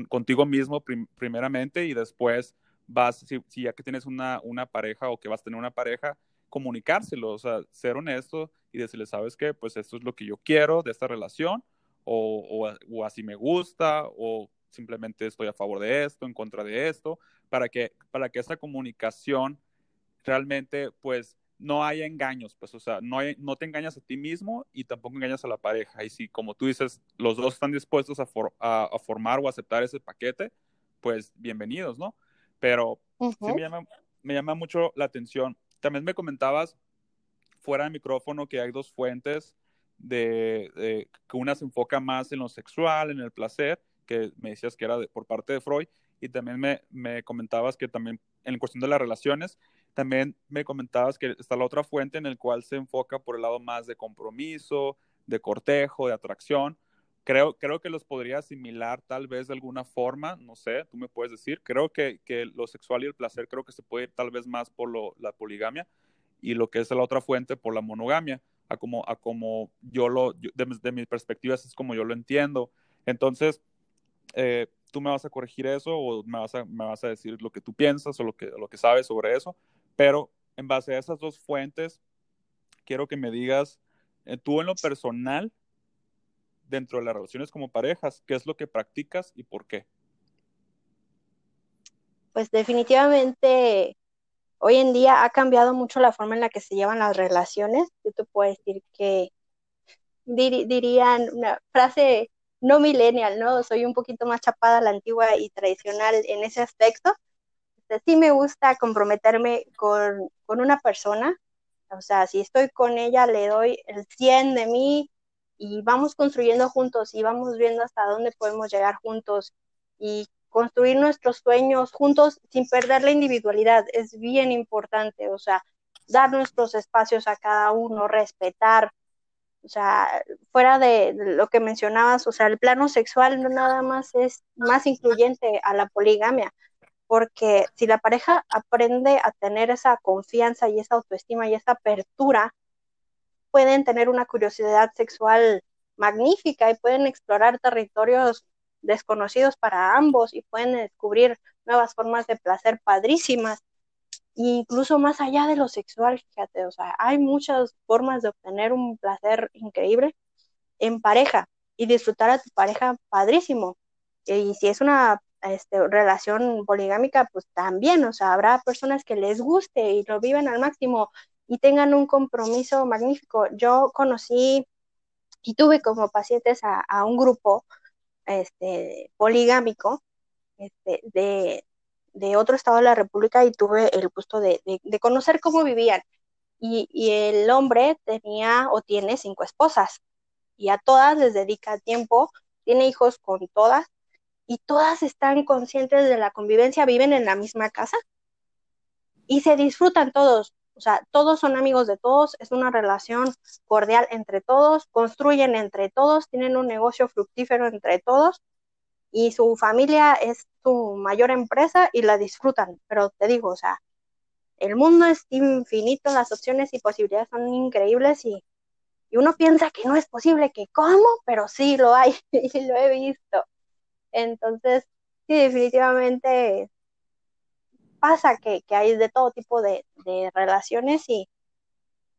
contigo mismo primeramente y después vas, si, si, ya que tienes una, una pareja o que vas a tener una pareja, comunicárselo, o sea, ser honesto y decirle, ¿sabes qué? Pues esto es lo que yo quiero de esta relación o, o, así me gusta, o simplemente estoy a favor de esto, en contra de esto, para que, para que esa comunicación realmente, pues, no haya engaños, pues, o sea, no, no te engañas a ti mismo y tampoco engañas a la pareja. Y si, como tú dices, los dos están dispuestos a, a, formar o aceptar ese paquete, pues, bienvenidos, ¿no? Pero sí me llama, me llama mucho la atención. También me comentabas fuera de micrófono que hay dos fuentes de, que una se enfoca más en lo sexual, en el placer, que me decías que era por parte de Freud, y también me, me, comentabas que también en cuestión de las relaciones, también me comentabas que está la otra fuente en el cual se enfoca por el lado más de compromiso, de cortejo, de atracción. Creo, creo que los podría asimilar tal vez de alguna forma, no sé, tú me puedes decir. Creo que, que lo sexual y el placer creo que se puede ir tal vez más por lo, la poligamia y lo que es la otra fuente por la monogamia a como, a como yo lo, de, mis perspectivas es como yo lo entiendo. Entonces, eh, tú me vas a corregir eso o me vas a, me vas a decir lo que tú piensas o lo que, lo que sabes sobre eso, pero en base a esas dos fuentes, quiero que me digas, eh, tú en lo personal, dentro de las relaciones como parejas, ¿qué es lo que practicas y por qué? Pues definitivamente hoy en día ha cambiado mucho la forma en la que se llevan las relaciones. Yo te puedo decir que dirían una frase no millennial, ¿no? Soy un poquito más chapada a la antigua y tradicional en ese aspecto. Este, sí me gusta comprometerme con, con una persona, o sea, si estoy con ella, le doy el 100 de mí y vamos construyendo juntos y vamos viendo hasta dónde podemos llegar juntos y construir nuestros sueños juntos sin perder la individualidad. Es bien importante, o sea, dar nuestros espacios a cada uno, respetar, o sea, fuera de lo que mencionabas, o sea, el plano sexual no nada más es más incluyente a la poligamia, porque si la pareja aprende a tener esa confianza y esa autoestima y esa apertura, pueden tener una curiosidad sexual magnífica y pueden explorar territorios desconocidos para ambos y pueden descubrir nuevas formas de placer padrísimas incluso más allá de lo sexual, fíjate, o sea, hay muchas formas de obtener un placer increíble en pareja y disfrutar a tu pareja padrísimo. Y si es una este, relación poligámica, pues también, o sea, habrá personas que les guste y lo viven al máximo y tengan un compromiso magnífico. Yo conocí y tuve como pacientes a, un grupo este, poligámico este, de, de otro estado de la República y tuve el gusto de, conocer cómo vivían. Y, el hombre tenía o tiene cinco esposas y a todas les dedica tiempo, tiene hijos con todas y todas están conscientes de la convivencia, viven en la misma casa y se disfrutan todos. O sea, todos son amigos de todos, es una relación cordial entre todos, construyen entre todos, tienen un negocio fructífero entre todos y su familia es su mayor empresa y la disfrutan. Pero te digo, o sea, el mundo es infinito, las opciones y posibilidades son increíbles y, uno piensa que no es posible, que cómo, pero sí lo hay y lo he visto. Entonces, sí, definitivamente pasa que, hay de todo tipo de, relaciones y,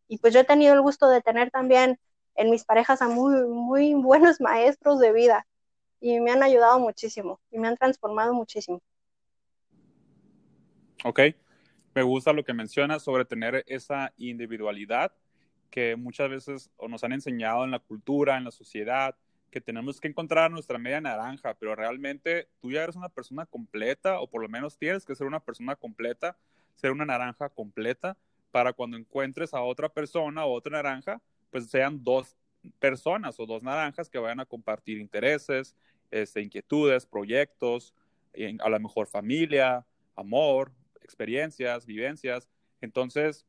y pues yo he tenido el gusto de tener también en mis parejas a muy, muy buenos maestros de vida y me han ayudado muchísimo y me han transformado muchísimo. Ok, me gusta lo que mencionas sobre tener esa individualidad que muchas veces nos han enseñado en la cultura, en la sociedad, que tenemos que encontrar nuestra media naranja, pero realmente tú ya eres una persona completa, o por lo menos tienes que ser una persona completa, ser una naranja completa, para cuando encuentres a otra persona o otra naranja, pues sean dos personas o dos naranjas que vayan a compartir intereses, este, inquietudes, proyectos, a lo mejor familia, amor, experiencias, vivencias. Entonces,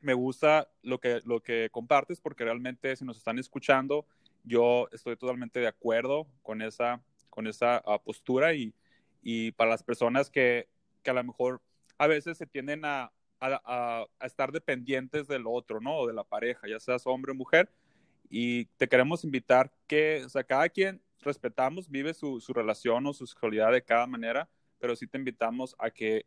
me gusta lo que, lo que compartes porque realmente si nos están escuchando, yo estoy totalmente de acuerdo con esa, con esa ah, postura y, y, para las personas que, que, a lo mejor a veces se tienden a, a, a, estar dependientes del otro, ¿no? O de la pareja, ya seas hombre o mujer. Y te queremos invitar que, o sea, cada quien respetamos, vive su, su relación o su sexualidad de cada manera, pero sí te invitamos a que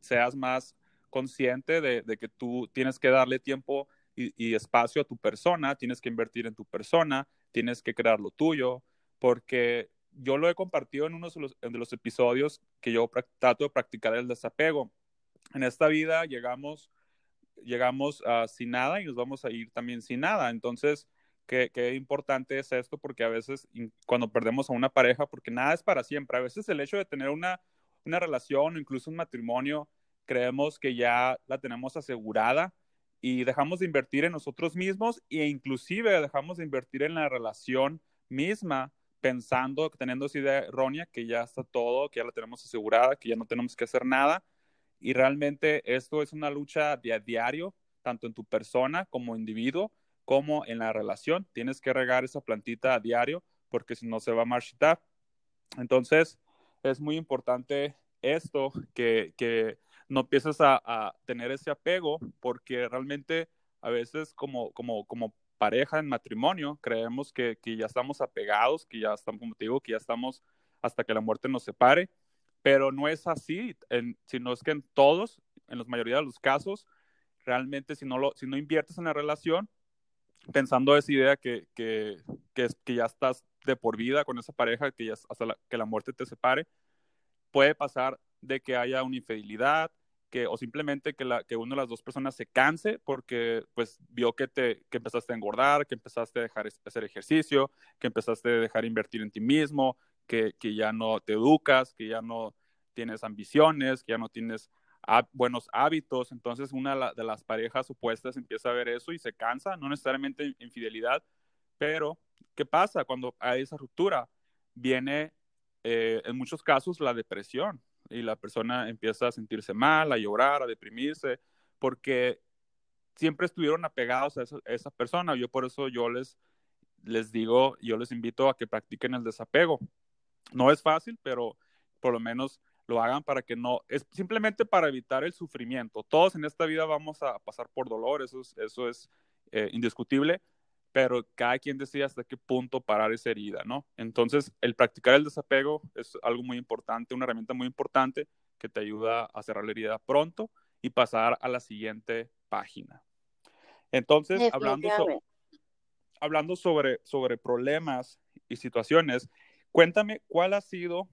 seas más consciente de, de que tú tienes que darle tiempo y, y, espacio a tu persona, tienes que invertir en tu persona, tienes que crear lo tuyo, porque yo lo he compartido en uno de los, los episodios que yo trato de practicar el desapego. En esta vida llegamos, llegamos uh, sin nada y nos vamos a ir también sin nada. Entonces, qué, importante es esto, porque a veces cuando perdemos a una pareja, porque nada es para siempre, a veces el hecho de tener una, una relación o incluso un matrimonio, creemos que ya la tenemos asegurada y dejamos de invertir en nosotros mismos e inclusive dejamos de invertir en la relación misma pensando, teniendo esa idea errónea que ya está todo, que ya la tenemos asegurada, que ya no tenemos que hacer nada. Y realmente esto es una lucha de a diario, tanto en tu persona como individuo, como en la relación. Tienes que regar esa plantita a diario porque si no se va a marchitar. Entonces, es muy importante esto, que, que no empieces a, tener ese apego porque realmente a veces como, como, como pareja en matrimonio creemos que, que ya estamos apegados, que ya estamos, como te digo, que ya estamos hasta que la muerte nos separe, pero no es así, en, sino es que en todos, en la mayoría de los casos, realmente si no, lo, si no inviertes en la relación, pensando esa idea que, que, que, que, ya estás de por vida con esa pareja, que ya hasta que la muerte te separe, puede pasar de que haya una infidelidad o simplemente que, la, que una de las dos personas se canse porque pues vio que, te, que empezaste a engordar, que empezaste a dejar de hacer ejercicio, que empezaste a dejar de invertir en ti mismo, que, que ya no te educas, que ya no tienes ambiciones, que ya no tienes buenos hábitos. Entonces una de las parejas opuestas empieza a ver eso y se cansa, no necesariamente infidelidad, pero ¿qué pasa cuando hay esa ruptura? Viene eh, en muchos casos la depresión y la persona empieza a sentirse mal, a llorar, a deprimirse, porque siempre estuvieron apegados a esa, persona. Yo por eso yo les, les digo, yo les invito a que practiquen el desapego. No es fácil, pero por lo menos lo hagan para que no, es simplemente para evitar el sufrimiento. Todos en esta vida vamos a pasar por dolor, eso es, eso es eh, indiscutible, pero cada quien decide hasta qué punto parar esa herida, ¿no? Entonces, el practicar el desapego es algo muy importante, una herramienta muy importante que te ayuda a cerrar la herida pronto y pasar a la siguiente página. Entonces, hablando, hablando sobre, sobre problemas y situaciones, cuéntame cuál ha sido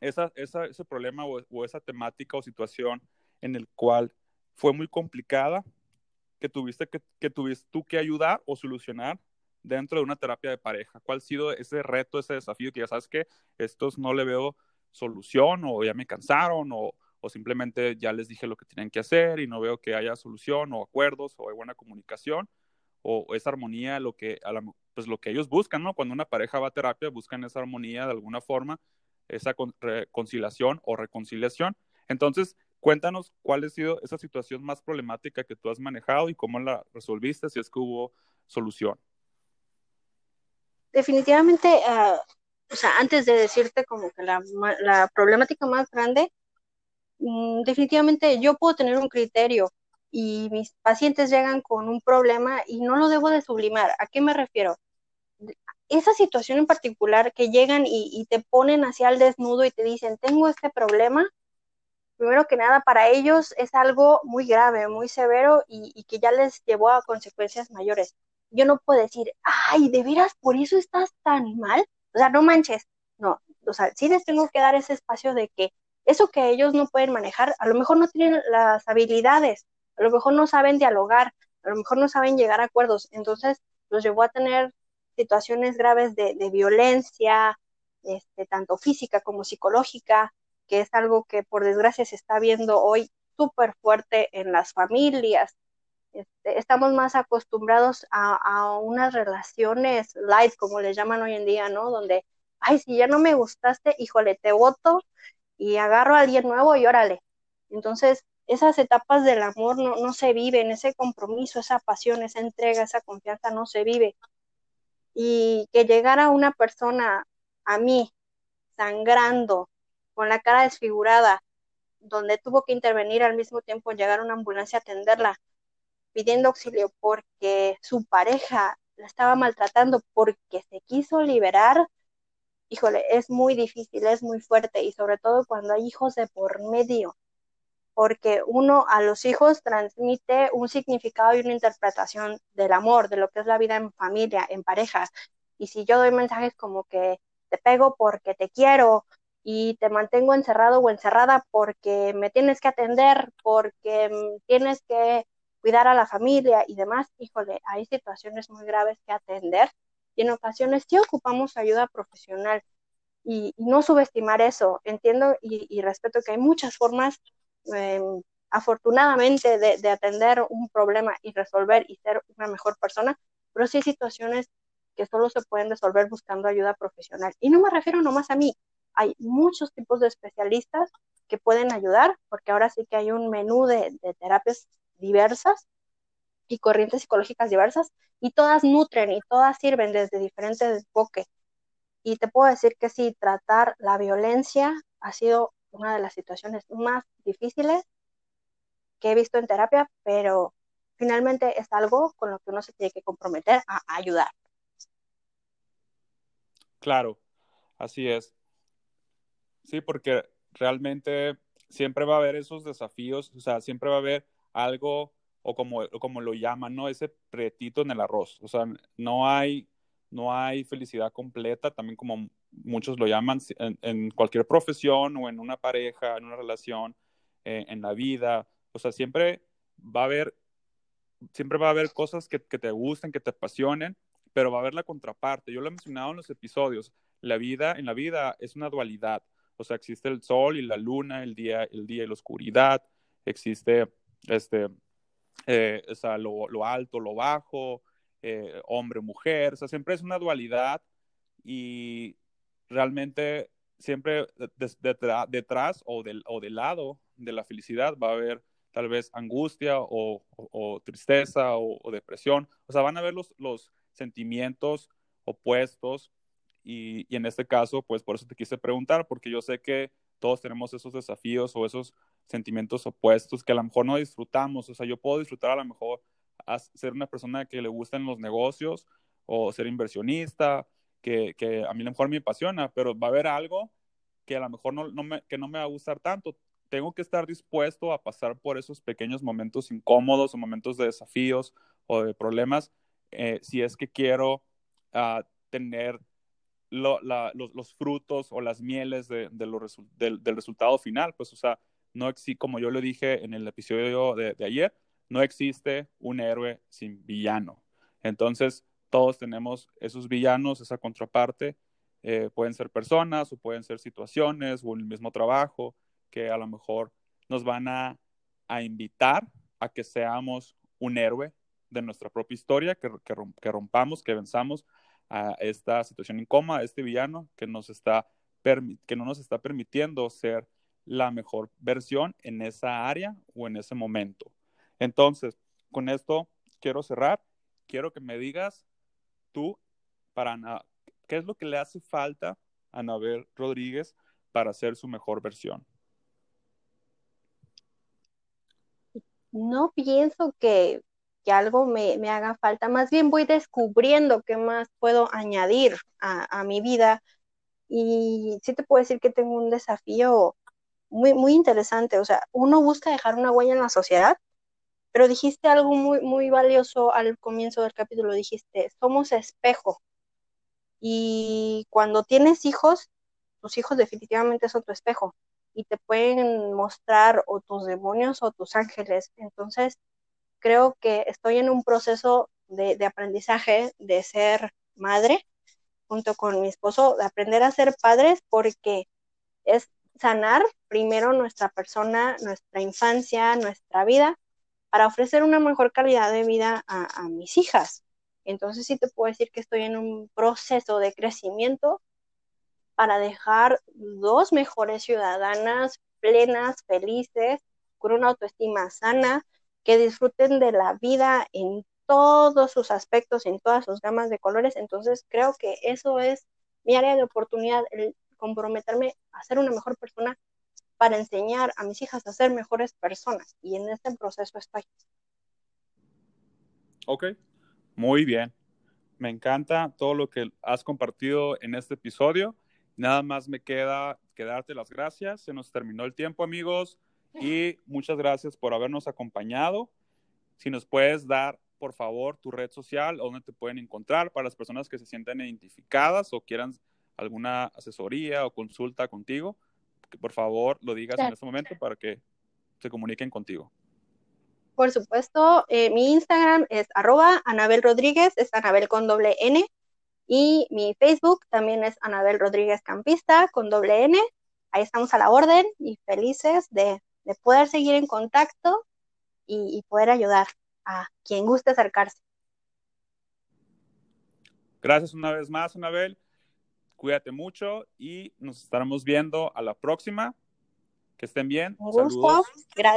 esa, ese problema o, esa temática o situación en el cual fue muy complicada que tuviste que, que tuviste tú que ayudar o solucionar dentro de una terapia de pareja? ¿Cuál ha sido ese reto, ese desafío que ya sabes que estos no le veo solución o ya me cansaron o, o simplemente ya les dije lo que tenían que hacer y no veo que haya solución o acuerdos o hay buena comunicación o, esa armonía, lo que, pues lo que ellos buscan, ¿no? Cuando una pareja va a terapia, buscan esa armonía de alguna forma esa reconciliación o reconciliación. Entonces, cuéntanos cuál ha sido esa situación más problemática que tú has manejado y cómo la resolviste, si es que hubo solución. Definitivamente, ah, o sea, antes de decirte como que la, problemática más grande, mm, definitivamente yo puedo tener un criterio y mis pacientes llegan con un problema y no lo debo de sublimar. ¿A qué me refiero? esa situación en particular que llegan y, te ponen hacia el desnudo y te dicen, tengo este problema, primero que nada, para ellos es algo muy grave, muy severo y, que ya les llevó a consecuencias mayores. Yo no puedo decir, ay, ¿de veras por eso estás tan mal? O sea, no manches. No, o sea, sí les tengo que dar ese espacio de que eso que ellos no pueden manejar, a lo mejor no tienen las habilidades, a lo mejor no saben dialogar, a lo mejor no saben llegar a acuerdos. Entonces, los llevó a tener situaciones graves de, violencia, este, tanto física como psicológica, que es algo que por desgracia se está viendo hoy súper fuerte en las familias. Este, estamos más acostumbrados a, unas relaciones light, como les llaman hoy en día, ¿no? Donde, ay, si ya no me gustaste, híjole, te voto y agarro a alguien nuevo y órale. Entonces, esas etapas del amor no, no se viven, ese compromiso, esa pasión, esa entrega, esa confianza no se vive y que llegara una persona a mí sangrando, con la cara desfigurada, donde tuvo que intervenir al mismo tiempo llegar una ambulancia a atenderla, pidiendo auxilio porque su pareja la estaba maltratando porque se quiso liberar, híjole, es muy difícil, es muy fuerte y sobre todo cuando hay hijos de por medio porque uno a los hijos transmite un significado y una interpretación del amor, de lo que es la vida en familia, en pareja. Y si yo doy mensajes como que te pego porque te quiero y te mantengo encerrado o encerrada porque me tienes que atender, porque tienes que cuidar a la familia y demás, híjole, hay situaciones muy graves que atender y en ocasiones sí ocupamos ayuda profesional y, no subestimar eso. Entiendo y, y respeto que hay muchas formas Em, afortunadamente de, atender un problema y resolver y ser una mejor persona, pero sí hay situaciones que solo se pueden resolver buscando ayuda profesional. Y no me refiero nomás a mí, hay muchos tipos de especialistas que pueden ayudar, porque ahora sí que hay un menú de, terapias diversas y corrientes psicológicas diversas, y todas nutren y todas sirven desde diferentes enfoques. Y te puedo decir que sí, tratar la violencia ha sido una de las situaciones más difíciles que he visto en terapia, pero finalmente es algo con lo que uno se tiene que comprometer a ayudar. Claro, así es. Sí, porque realmente siempre va a haber esos desafíos, o sea, siempre va a haber algo, o como, como lo llaman, ¿no? Ese pretito en el arroz. O sea, no hay, no hay felicidad completa, también como muchos lo llaman, en, cualquier profesión o en una pareja, en una relación, eh, en la vida. O sea, siempre va a haber, siempre va a haber cosas que, que te gusten, que te apasionen, pero va a haber la contraparte. Yo lo he mencionado en los episodios. La vida, en la vida es una dualidad. O sea, existe el sol y la luna, el día, el día y la oscuridad. Existe este, eh, o sea, lo, alto, lo bajo, eh, hombre, mujer. O sea, siempre es una dualidad y realmente siempre detrás o del, o del lado de la felicidad va a haber tal vez angustia o, tristeza o, depresión. O sea, van a haber los sentimientos opuestos y, y, en este caso, pues por eso te quise preguntar, porque yo sé que todos tenemos esos desafíos o esos sentimientos opuestos que a lo mejor no disfrutamos. O sea, yo puedo disfrutar a lo mejor a ser una persona que le gustan los negocios o ser inversionista que, que, a mí a lo mejor me apasiona, pero va a haber algo que a lo mejor no, no me, que no me va a gustar tanto. Tengo que estar dispuesto a pasar por esos pequeños momentos incómodos o momentos de desafíos o de problemas eh, si es que quiero uh, tener los, frutos o las mieles de, del, resultado final. Pues, o sea, no como yo lo dije en el episodio de, ayer, no existe un héroe sin villano. Entonces, todos tenemos esos villanos, esa contraparte. Eh, pueden ser personas o pueden ser situaciones o el mismo trabajo que a lo mejor nos van a, a invitar a que seamos un héroe de nuestra propia historia, que, que, rompamos, que venzamos a esta situación incómoda, a este villano que, nos está que no nos está permitiendo ser la mejor versión en esa área o en ese momento. Entonces, con esto quiero cerrar. Quiero que me digas tú, para ¿qué es lo que le hace falta a Anabel Rodríguez para ser su mejor versión? No pienso que, que algo me, me, haga falta, más bien voy descubriendo qué más puedo añadir a, mi vida. Y sí te puedo decir que tengo un desafío muy, muy interesante. O sea, uno busca dejar una huella en la sociedad, pero dijiste algo muy, muy valioso al comienzo del capítulo, dijiste, somos espejo. Y cuando tienes hijos, tus hijos definitivamente son tu espejo y te pueden mostrar o tus demonios o tus ángeles. Entonces, creo que estoy en un proceso de, aprendizaje de ser madre junto con mi esposo, de aprender a ser padres porque es sanar primero nuestra persona, nuestra infancia, nuestra vida, para ofrecer una mejor calidad de vida a, mis hijas. Entonces sí te puedo decir que estoy en un proceso de crecimiento para dejar dos mejores ciudadanas plenas, felices, con una autoestima sana, que disfruten de la vida en todos sus aspectos, en todas sus gamas de colores. Entonces creo que eso es mi área de oportunidad, el comprometerme a ser una mejor persona para enseñar a mis hijas a ser mejores personas y en este proceso estoy. Ok, muy bien. Me encanta todo lo que has compartido en este episodio. Nada más me queda que darte las gracias. Se nos terminó el tiempo, amigos, y muchas gracias por habernos acompañado. Si nos puedes dar, por favor, tu red social, donde te pueden encontrar para las personas que se sientan identificadas o quieran alguna asesoría o consulta contigo, que por favor lo digas claro. en este momento para que se comuniquen contigo. Por supuesto, eh, mi Instagram es arroba Anabel Rodríguez, es Anabel con doble N, y mi Facebook también es Anabel Rodríguez Campista con doble N. Ahí estamos a la orden y felices de, de poder seguir en contacto y, y poder ayudar a quien guste acercarse. Gracias una vez más, Anabel. Cuídate mucho y nos estaremos viendo a la próxima. Que estén bien. Un gusto. Saludos. Gracias.